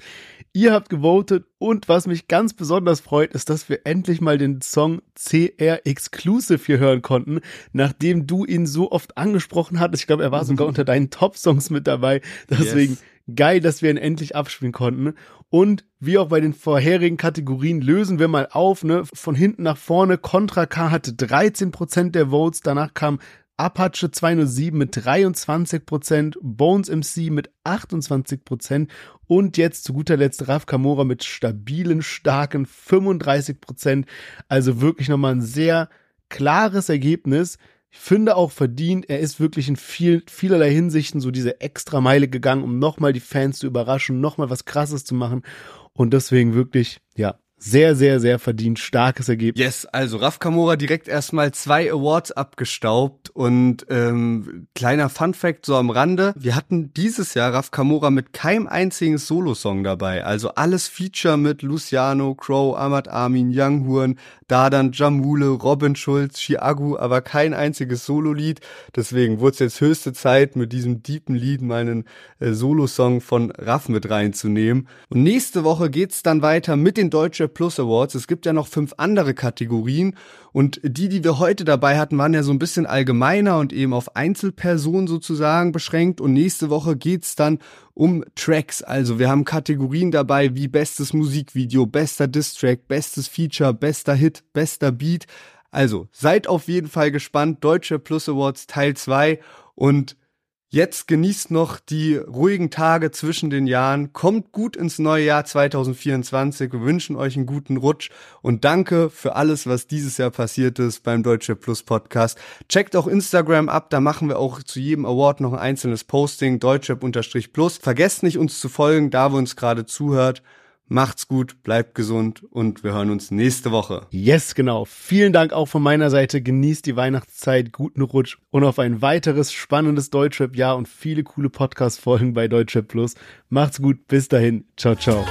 Ihr habt gewotet und was mich ganz besonders freut, ist, dass wir endlich mal den Song CR Exclusive hier hören konnten, nachdem du ihn so oft angesprochen hattest. Ich glaube, er war sogar unter deinen Top-Songs mit dabei. Deswegen yes. geil, dass wir ihn endlich abspielen konnten. Und wie auch bei den vorherigen Kategorien lösen wir mal auf, ne? Von hinten nach vorne. Contra K hatte 13% der Votes, danach kam Apache 207 mit 23%, Bones MC mit 28% und jetzt zu guter Letzt Raf Kamora mit stabilen, starken 35%. Also wirklich nochmal ein sehr klares Ergebnis. Ich finde auch verdient, er ist wirklich in viel, vielerlei Hinsichten so diese extra Meile gegangen, um nochmal die Fans zu überraschen, nochmal was krasses zu machen. Und deswegen wirklich, ja, sehr, sehr, sehr verdient. Starkes Ergebnis. Yes, also Raf Kamora direkt erstmal zwei Awards abgestaubt und ähm, kleiner Fun Fact so am Rande. Wir hatten dieses Jahr Raf Kamora mit keinem einzigen Solo-Song dabei. Also alles Feature mit Luciano, Crow, Ahmad Armin, Young Horn, Dadan, Jamule, Robin Schulz, Chiagu, aber kein einziges Solo-Lied. Deswegen wurde es jetzt höchste Zeit, mit diesem deepen Lied mal einen äh, Solo-Song von Raf mit reinzunehmen. Und nächste Woche geht's dann weiter mit den Deutsche Plus Awards. Es gibt ja noch fünf andere Kategorien und die, die wir heute dabei hatten, waren ja so ein bisschen allgemeiner und eben auf Einzelpersonen sozusagen beschränkt. Und nächste Woche geht's dann um Tracks. Also wir haben Kategorien dabei wie bestes Musikvideo, bester Distrack, bestes Feature, bester Hit, bester Beat. Also seid auf jeden Fall gespannt. Deutsche Plus Awards Teil 2 und Jetzt genießt noch die ruhigen Tage zwischen den Jahren. Kommt gut ins neue Jahr 2024. Wir wünschen euch einen guten Rutsch und danke für alles, was dieses Jahr passiert ist beim Deutsche Plus Podcast. Checkt auch Instagram ab, da machen wir auch zu jedem Award noch ein einzelnes Posting, Deutsche-Plus. Vergesst nicht, uns zu folgen, da wo uns gerade zuhört. Macht's gut, bleibt gesund und wir hören uns nächste Woche. Yes, genau. Vielen Dank auch von meiner Seite. Genießt die Weihnachtszeit, guten Rutsch und auf ein weiteres spannendes Deutschrap-Jahr und viele coole Podcast-Folgen bei Deutschrap Plus. Macht's gut, bis dahin. Ciao, ciao.